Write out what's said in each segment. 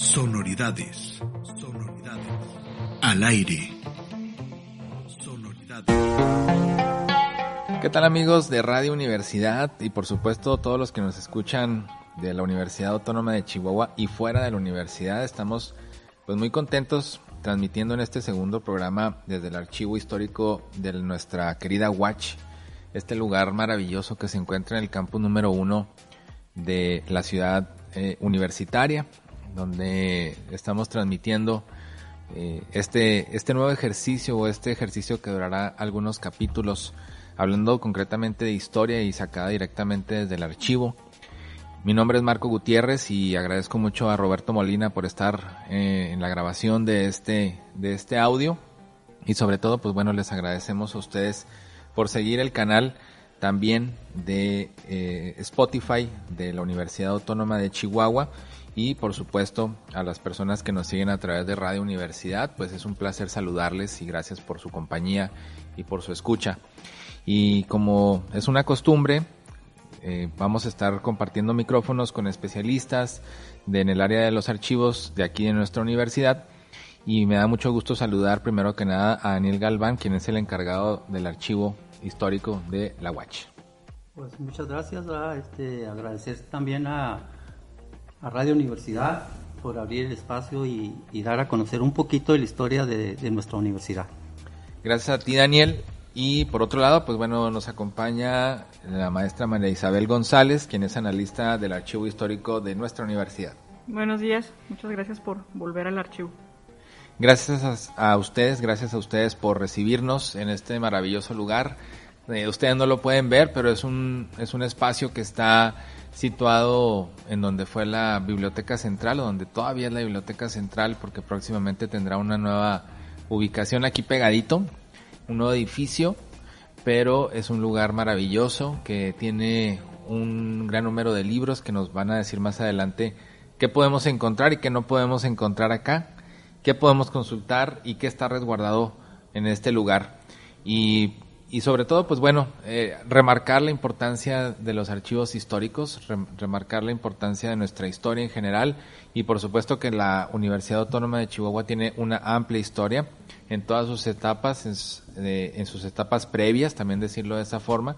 Sonoridades. Sonoridades. Al aire. Sonoridades. ¿Qué tal amigos de Radio Universidad y por supuesto todos los que nos escuchan de la Universidad Autónoma de Chihuahua y fuera de la universidad? Estamos pues muy contentos transmitiendo en este segundo programa desde el archivo histórico de nuestra querida Watch, este lugar maravilloso que se encuentra en el campus número uno de la ciudad eh, universitaria, donde estamos transmitiendo eh, este, este nuevo ejercicio o este ejercicio que durará algunos capítulos, hablando concretamente de historia y sacada directamente desde el archivo. Mi nombre es Marco Gutiérrez y agradezco mucho a Roberto Molina por estar eh, en la grabación de este, de este audio. Y sobre todo, pues bueno, les agradecemos a ustedes por seguir el canal también de eh, Spotify de la Universidad Autónoma de Chihuahua y por supuesto a las personas que nos siguen a través de Radio Universidad, pues es un placer saludarles y gracias por su compañía y por su escucha. Y como es una costumbre, eh, vamos a estar compartiendo micrófonos con especialistas de, en el área de los archivos de aquí de nuestra universidad y me da mucho gusto saludar primero que nada a Daniel Galván, quien es el encargado del archivo histórico de la Watch. Pues muchas gracias, este, agradecer también a a Radio Universidad por abrir el espacio y, dar a conocer un poquito de la historia de, nuestra universidad. Gracias a ti, Daniel. Y por otro lado, pues bueno, nos acompaña la maestra María Isabel González, quien es analista del archivo histórico de nuestra universidad. Buenos días, muchas gracias por volver al archivo. Gracias a, ustedes, gracias a ustedes por recibirnos en este maravilloso lugar. Eh, ustedes no lo pueden ver, pero es un, es un espacio que está situado en donde fue la biblioteca central o donde todavía es la biblioteca central porque próximamente tendrá una nueva ubicación aquí pegadito, un nuevo edificio, pero es un lugar maravilloso que tiene un gran número de libros que nos van a decir más adelante qué podemos encontrar y qué no podemos encontrar acá, qué podemos consultar y qué está resguardado en este lugar. Y y sobre todo, pues bueno, eh, remarcar la importancia de los archivos históricos, remarcar la importancia de nuestra historia en general y por supuesto que la Universidad Autónoma de Chihuahua tiene una amplia historia en todas sus etapas, en, eh, sus etapas previas, también decirlo de esa forma.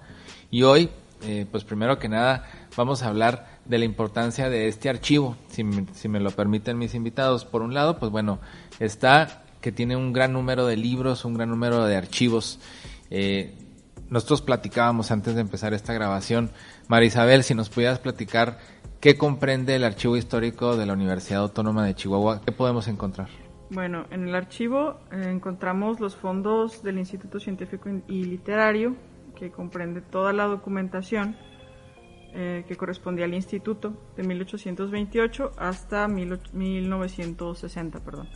Y hoy, eh, pues primero que nada, vamos a hablar de la importancia de este archivo, si, si me lo permiten mis invitados. Por un lado, pues bueno, está que tiene un gran número de libros, un gran número de archivos eh, nosotros platicábamos antes de empezar esta grabación. María Isabel, si nos pudieras platicar qué comprende el archivo histórico de la Universidad Autónoma de Chihuahua, ¿qué podemos encontrar? Bueno, en el archivo eh, encontramos los fondos del Instituto Científico y Literario, que comprende toda la documentación eh, que correspondía al instituto de 1828 hasta 1960, perdón.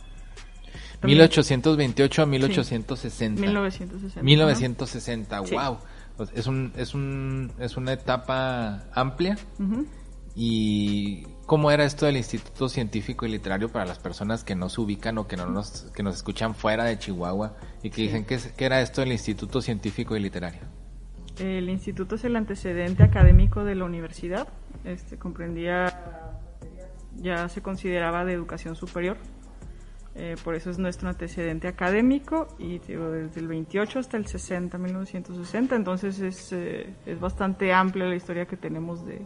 1828 a 1860. 1960. 1960, wow. Es, un, es, un, es una etapa amplia. ¿Y cómo era esto del Instituto Científico y Literario para las personas que no se ubican o que, no nos, que nos escuchan fuera de Chihuahua y que dicen qué, qué era esto del Instituto Científico y Literario? El instituto es el antecedente académico de la universidad. Este comprendía, ya se consideraba de educación superior. Eh, por eso es nuestro antecedente académico y desde el 28 hasta el 60, 1960, entonces es, eh, es bastante amplia la historia que tenemos de,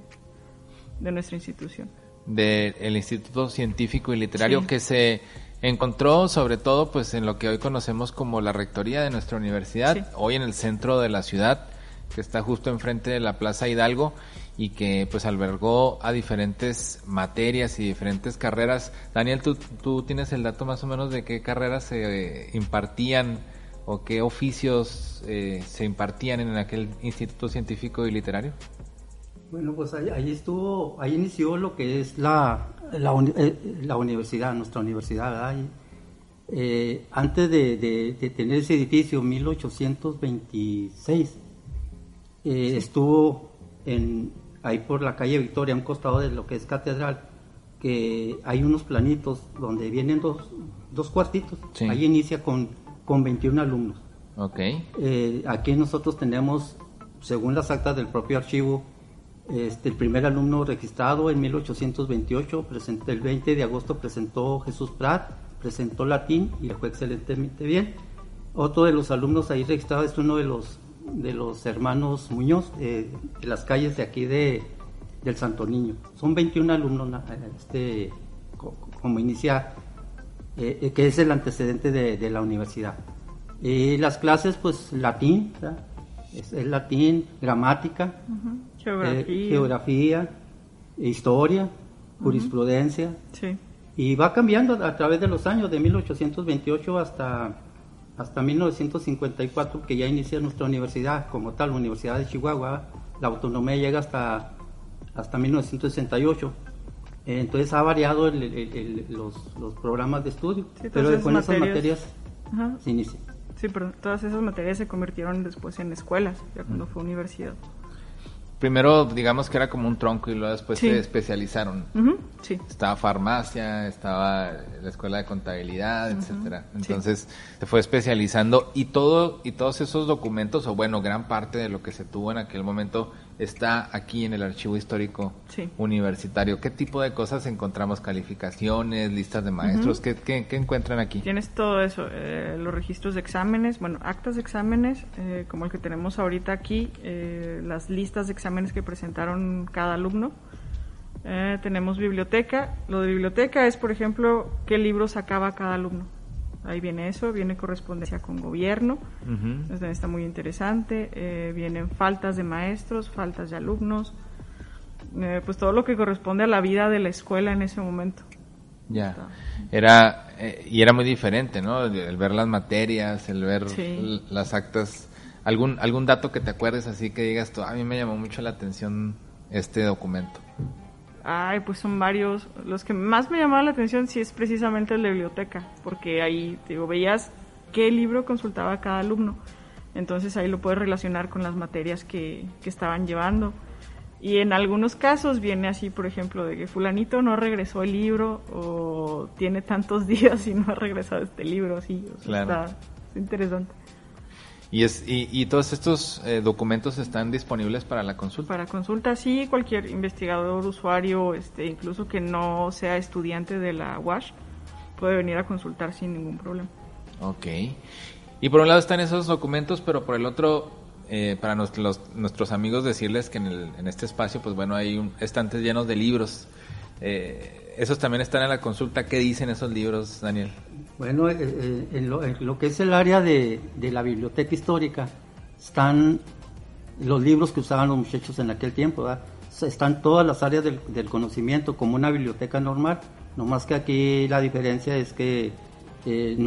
de nuestra institución. Del Instituto Científico y Literario que se encontró sobre todo pues en lo que hoy conocemos como la rectoría de nuestra universidad, hoy en el centro de la ciudad, que está justo enfrente de la Plaza Hidalgo y que pues albergó a diferentes materias y diferentes carreras. Daniel, ¿tú, tú tienes el dato más o menos de qué carreras se impartían o qué oficios eh, se impartían en aquel Instituto Científico y Literario? Bueno, pues ahí, estuvo, ahí inició lo que es la, la, eh, universidad, nuestra universidad, eh, antes de, de, tener ese edificio, 1826, estuvo en, ahí por la calle Victoria, a un costado de lo que es catedral, que hay unos planitos donde vienen dos, dos cuartitos. Ahí inicia con, con 21 alumnos. Ok. Eh, aquí nosotros tenemos, según las actas del propio archivo, Este, el primer alumno registrado en 1828, presenté, el 20 de agosto presentó Jesús Prat, presentó latín y le fue excelentemente bien. Otro de los alumnos ahí registrados es uno de los, de los hermanos Muñoz, eh, de las calles de aquí de, del Santo Niño. Son 21 alumnos, este, como inicia, eh, eh, que es el antecedente de, la universidad. Y las clases, pues latín, es, latín, gramática, geografía. geografía, historia, jurisprudencia. Sí. Y va cambiando a través de los años, de 1828 hasta, hasta 1954, que ya inicia nuestra universidad como tal, la Universidad de Chihuahua. La autonomía llega hasta, hasta 1968. Entonces ha variado los, los, programas de estudio, pero con esas materias se inicia. Sí, pero todas esas materias se convirtieron después en escuelas, ya cuando fue universidad primero digamos que era como un tronco y luego después se especializaron. sí. Estaba farmacia, estaba la escuela de contabilidad, etcétera. Entonces se fue especializando y todo y todos esos documentos o bueno, gran parte de lo que se tuvo en aquel momento está aquí en el archivo histórico universitario. ¿Qué tipo de cosas encontramos? ¿Calificaciones, listas de maestros? ¿Qué, qué, encuentran aquí? Tienes todo eso, eh, los registros de exámenes, bueno, actas de exámenes, eh, como el que tenemos ahorita aquí, eh, las listas de exámenes que presentaron cada alumno. tenemos biblioteca. Lo de biblioteca es, por ejemplo, qué libros sacaba cada alumno ahí viene eso, viene correspondencia con gobierno, está muy interesante, eh, vienen faltas de maestros, faltas de alumnos, eh, pues todo lo que corresponde a la vida de la escuela en ese momento. Ya, era, eh, y era muy diferente, ¿no? El ver las materias, el ver las actas. ¿Algún, ¿Algún dato que te acuerdes así que digas tú, a mí me llamó mucho la atención este documento? Ay, pues son varios. Los que más me llamaron la atención sí es precisamente de biblioteca, porque ahí, digo, veías qué libro consultaba cada alumno. Entonces ahí lo puedes relacionar con las materias que, que estaban llevando. Y en algunos casos viene así, por ejemplo, de que fulanito no regresó el libro o tiene tantos días y no ha regresado este libro, así. claro. está interesante. Y, es, y, todos estos eh, documentos están disponibles para la consulta. Para consulta, sí, cualquier investigador, usuario, este, incluso que no sea estudiante de la WASH, puede venir a consultar sin ningún problema. Ok. Y por un lado están esos documentos, pero por el otro, eh, para nuestros, nuestros amigos decirles que en, el, en este espacio, pues bueno, hay estantes llenos de libros. Eh, esos también están en la consulta. ¿Qué dicen esos libros, Daniel? Bueno, eh, eh, en, lo, que es el área de, la biblioteca histórica, están los libros que usaban los muchachos en aquel tiempo, están todas las áreas del, conocimiento como una biblioteca normal, no más que aquí la diferencia es que eh,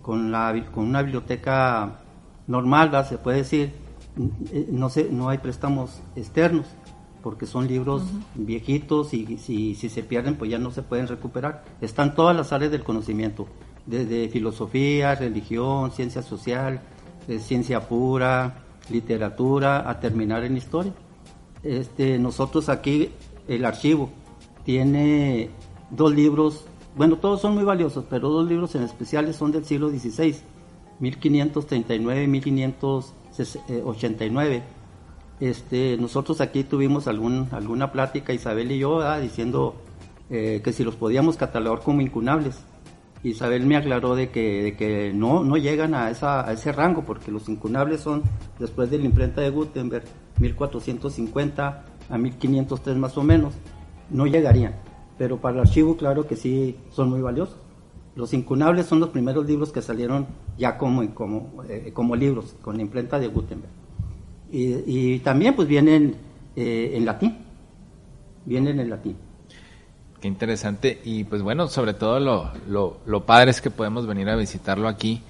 con, la, con una biblioteca normal, se puede decir, no, se, no hay préstamos externos, porque son libros viejitos y si, si, se pierden pues ya no se pueden recuperar. Están todas las áreas del conocimiento, desde filosofía, religión, ciencia social, eh, ciencia pura, literatura, a terminar en historia. Este, nosotros aquí, el archivo, tiene dos libros, bueno, todos son muy valiosos, pero dos libros en especiales son del siglo XVI, 1539 y 1589 este, nosotros aquí tuvimos alguna plática, Isabel y yo, diciendo eh, que si los podíamos catalogar como incunables. Isabel me aclaró de que, no, no llegan a, ese rango, porque los incunables son, después de la imprenta de Gutenberg, 1450 a 1503 más o menos, no llegarían. Pero para el archivo, claro que sí, son muy valiosos. Los incunables son los primeros libros que salieron ya como, como, eh, como libros, con la imprenta de Gutenberg. Y, también pues vienen eh, en latín, vienen en latín. Qué interesante y pues bueno, sobre todo lo, lo, lo padre es que podemos venir a visitarlo aquí.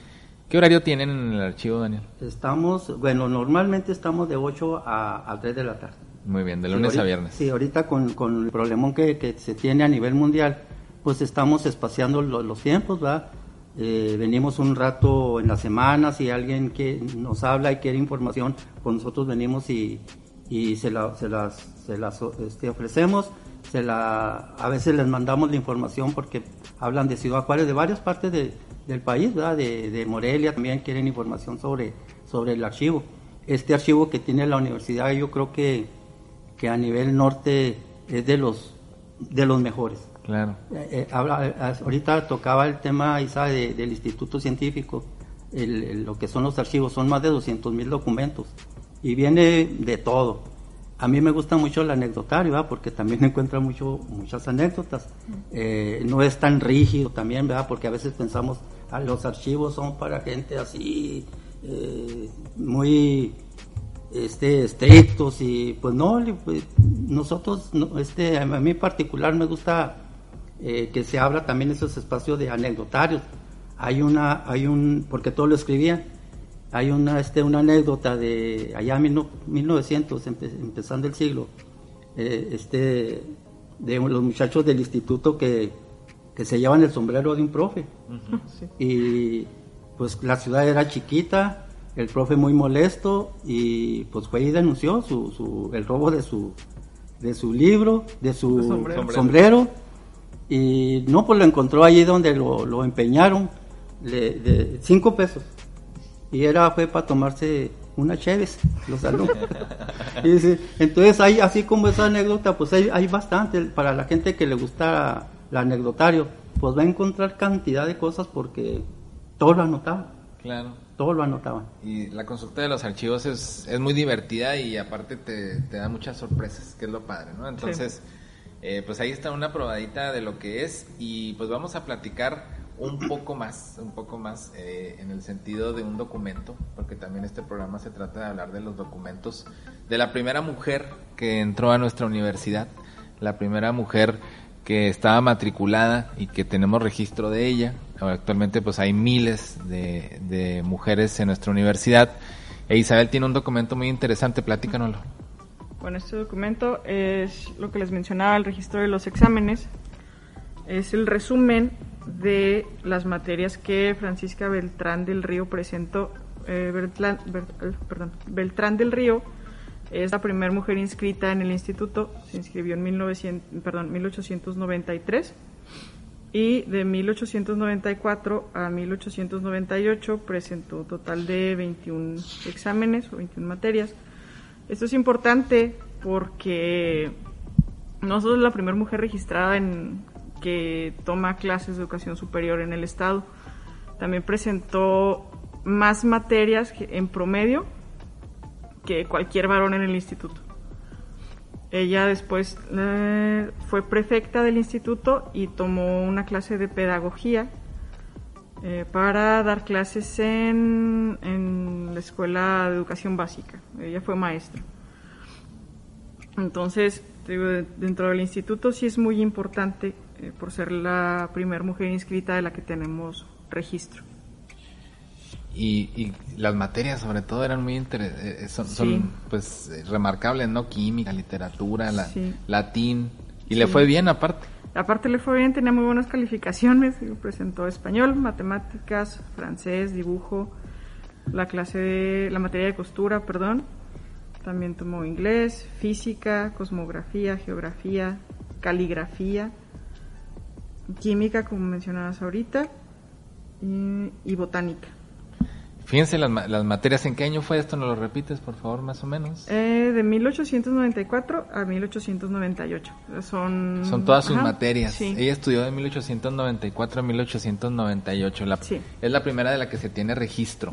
¿Qué horario tienen en el archivo, Daniel? Estamos, bueno, normalmente estamos de 8 a, 3 de la tarde. Muy bien, de lunes a viernes. Sí, ahorita con, con el problemón que, que, se tiene a nivel mundial, pues estamos espaciando los tiempos, ¿verdad? Eh, venimos un rato en la semana, si alguien que nos habla y quiere información, pues nosotros venimos y, y se, la, se las, se las este, ofrecemos. Se la, a veces les mandamos la información porque hablan de Ciudad Juárez, de varias partes de, del país. De, de, Morelia también quieren información sobre, sobre el archivo. Este archivo que tiene la universidad yo creo que, que a nivel norte es de los, de los mejores. Claro. Eh, eh, eh, ahorita tocaba el tema Isa, de- del Instituto Científico, lo que son los archivos, son más de 200 mil documentos y viene de todo. A mí me gusta mucho el anecdotario, ¿verdad? porque también encuentra mucho, muchas anécdotas. No es tan rígido también, ¿verdad? porque a veces pensamos, ah, los archivos son para gente así, muy este, estrictos y pues no, pues, nosotros, no, este, a mí en particular me gusta eh, que se habla también esos espacios de anecdotarios. Hay una, hay un, porque todo lo escribía, hay una, este, una anécdota de allá en mil no- 1900, empe- empezando el siglo, eh, este, de los muchachos del instituto que, que se llevan el sombrero de un profe. Y pues la ciudad era chiquita, el profe muy molesto y pues fue y denunció su, su, el robo de su, de su libro, de su sombrero. Y no, pues lo encontró allí donde lo, lo empeñaron, le- de cinco pesos. Y era, fue para tomarse una Cheves, los alumnos. Y dice, entonces hay, así como esa anécdota, pues hay, hay bastante, para la gente que le gusta el anecdotario, pues va a encontrar cantidad de cosas porque todo lo anotaban, Claro. todo lo anotaban. Y la consulta de los archivos es, es muy divertida y aparte te, te da muchas sorpresas, que es lo padre, ¿no? Entonces, eh, pues ahí está una probadita de lo que es y pues vamos a platicar un poco más, un poco más eh, en el sentido de un documento, porque también este programa se trata de hablar de los documentos de la primera mujer que entró a nuestra universidad, la primera mujer que estaba matriculada y que tenemos registro de ella. Actualmente pues hay miles de, mujeres en nuestra universidad. E Isabel tiene un documento muy interesante, platícanoslo. Bueno, este documento es lo que les mencionaba, el registro de los exámenes. Es el resumen de las materias que Francisca Beltrán del Río presentó. Eh, Beltrán, eh, perdón, Beltrán del Río es la primera mujer inscrita en el instituto, se inscribió en 1900, perdón, 1893 y de 1894 a 1898 presentó un total de 21 exámenes o 21 materias. Esto es importante porque no solo es la primera mujer registrada en que toma clases de educación superior en el estado, también presentó más materias en promedio que cualquier varón en el instituto. Ella después eh, fue prefecta del instituto y tomó una clase de pedagogía eh, para dar clases en, en la escuela de educación básica. Ella fue maestra. Entonces, dentro del instituto sí es muy importante eh, por ser la primera mujer inscrita de la que tenemos registro. Y, y las materias sobre todo eran muy interesantes, son, Sí. son, pues eh, remarcables, ¿no? Química, literatura, la- Sí. latín. Y le fue bien aparte. Aparte le fue bien, tenía muy buenas calificaciones, presentó español, matemáticas, francés, dibujo, la clase de, la materia de costura, perdón. También tomó inglés, física, cosmografía, geografía, caligrafía, química, como mencionabas ahorita, y, y botánica. Fíjense las, ma- las materias, ¿en qué año fue esto? ¿Nos lo repites, por favor, más o menos? Eh, de 1894 a 1898. Son, Son todas sus ajá, materias. Sí. Ella estudió de 1894 a 1898. La, Sí. Es la primera de la que se tiene registro.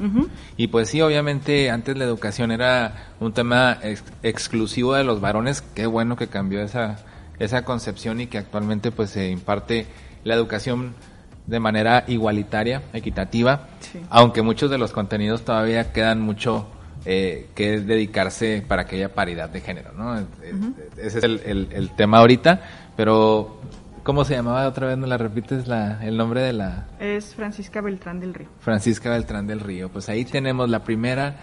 Y pues sí, obviamente antes la educación era un tema ex- exclusivo de los varones. Qué bueno que cambió esa, esa concepción y que actualmente pues se imparte la educación de manera igualitaria, equitativa, Sí. aunque muchos de los contenidos todavía quedan mucho eh, que dedicarse para que haya paridad de género, ¿no? Eh, Ese es el, el- el tema ahorita, pero ¿cómo se llamaba otra vez? ¿No la repites la, el nombre de la Es Francisca Beltrán del Río. Francisca Beltrán del Río? Pues ahí tenemos la primera,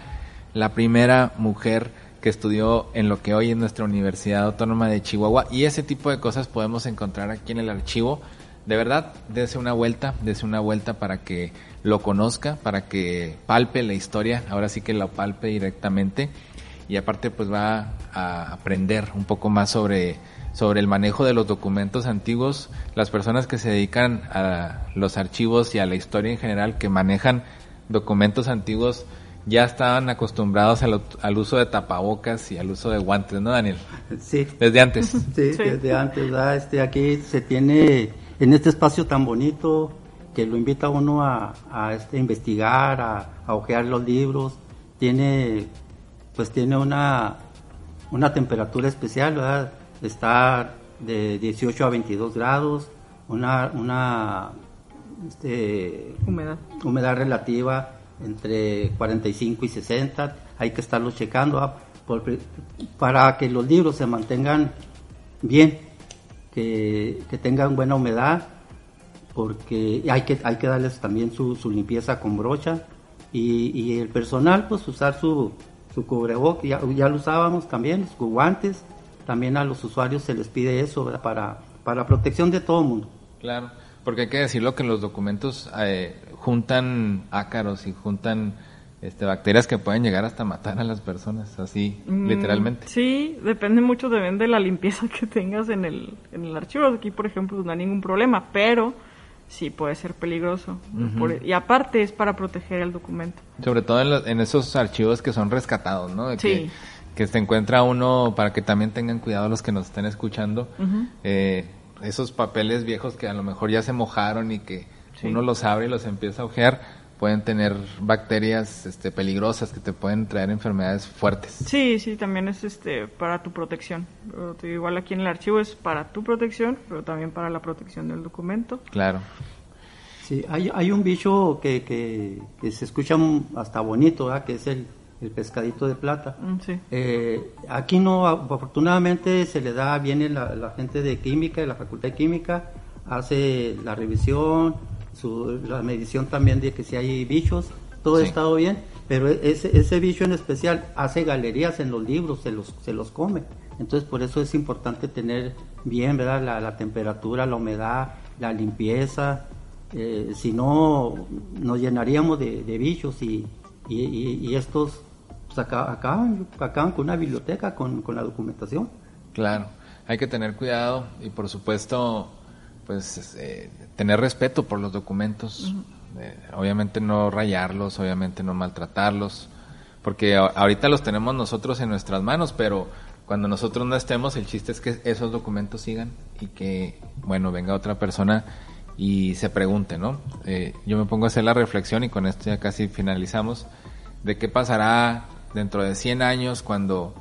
la primera mujer que estudió en lo que hoy es nuestra Universidad Autónoma de Chihuahua y ese tipo de cosas podemos encontrar aquí en el archivo. De verdad, dése una vuelta, dése una vuelta para que lo conozca, para que palpe la historia, ahora sí que la palpe directamente y aparte pues va a aprender un poco más sobre, sobre el manejo de los documentos antiguos, las personas que se dedican a los archivos y a la historia en general, que manejan documentos antiguos, ya estaban acostumbrados al, al, uso de tapabocas y al uso de guantes, ¿no, Daniel? Sí. Desde antes. Sí, desde antes. Este, aquí se tiene, en este espacio tan bonito, que lo invita a uno a, a este, investigar, a, a ojear los libros, tiene, pues tiene una, una temperatura especial, ¿verdad? Está de 18 a 22 grados, una, una este, humedad. humedad relativa entre 45 y 60, hay que estarlo checando ¿ah? para que los libros se mantengan bien, que, que, tengan buena humedad, porque hay que, hay que darles también su, su limpieza con brocha y, y, el personal pues usar su, su cubrebocas, ya, ya, lo usábamos también, sus guantes, también a los usuarios se les pide eso para para protección de todo el mundo. Claro, porque hay que decirlo que los documentos eh, juntan ácaros y juntan este, bacterias que pueden llegar hasta matar a las personas, así mm, literalmente. Sí, depende mucho de, de la limpieza que tengas en el, en el archivo. Aquí, por ejemplo, no hay ningún problema, pero sí puede ser peligroso. Uh -huh. Por, y aparte es para proteger el documento. Sobre todo en, lo, en esos archivos que son rescatados, ¿no? De sí. Que, que se encuentra uno, para que también tengan cuidado los que nos estén escuchando, uh -huh. eh, esos papeles viejos que a lo mejor ya se mojaron y que sí. uno los abre y los empieza a ojear, pueden tener bacterias este, peligrosas que te pueden traer enfermedades fuertes. Sí, sí, también es este para tu protección. Igual aquí en el archivo es para tu protección, pero también para la protección del documento. Claro. Sí, hay, hay un bicho que, que, que se escucha hasta bonito, ¿verdad? que es el, el pescadito de plata. Mm, sí. eh, aquí no, afortunadamente se le da, viene la, la, gente de química, de la facultad de química, hace la revisión, su, la medición también de que si hay bichos, todo sí. ha estado bien, pero ese, ese bicho en especial hace galerías en los libros, se los, se los come. Entonces por eso es importante tener bien ¿verdad? La, la temperatura, la humedad, la limpieza, eh, si no nos llenaríamos de, de bichos y, y, y, y estos pues acaban, acaban con una biblioteca, con, con, la documentación. Claro, hay que tener cuidado y por supuesto, pues eh, tener respeto por los documentos. Uh -huh. eh, obviamente no rayarlos, obviamente no maltratarlos, porque ahorita los tenemos nosotros en nuestras manos, pero cuando nosotros no estemos, el chiste es que esos documentos sigan y que, bueno, venga otra persona y se pregunte, ¿no? Eh, yo me pongo a hacer la reflexión y con esto ya casi finalizamos, de qué pasará dentro de 100 años cuando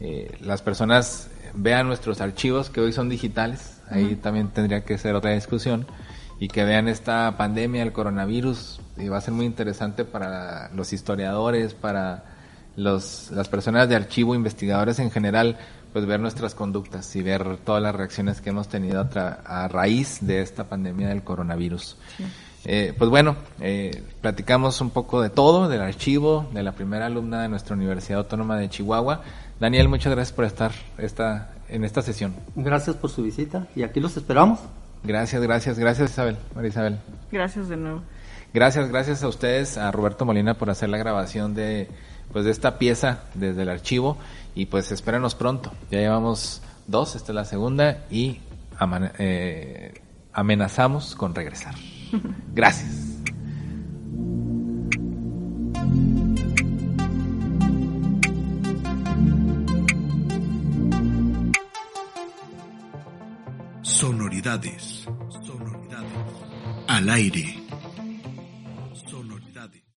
eh, las personas vean nuestros archivos que hoy son digitales, ahí uh -huh. también tendría que ser otra discusión, y que vean esta pandemia, el coronavirus, y va a ser muy interesante para los historiadores, para los, las personas de archivo, investigadores en general, pues ver nuestras conductas y ver todas las reacciones que hemos tenido a, a raíz de esta pandemia del coronavirus. Sí. Eh, pues bueno, eh, platicamos un poco de todo, del archivo, de la primera alumna de nuestra Universidad Autónoma de Chihuahua. Daniel, muchas gracias por estar esta, en esta sesión. Gracias por su visita y aquí los esperamos. Gracias, gracias, gracias Isabel, María Isabel. Gracias de nuevo. Gracias, gracias a ustedes, a Roberto Molina por hacer la grabación de, pues, de esta pieza desde el archivo y pues espérenos pronto. Ya llevamos dos, esta es la segunda y eh, amenazamos con regresar. Gracias. Sonoridades. Sonoridades. Al aire.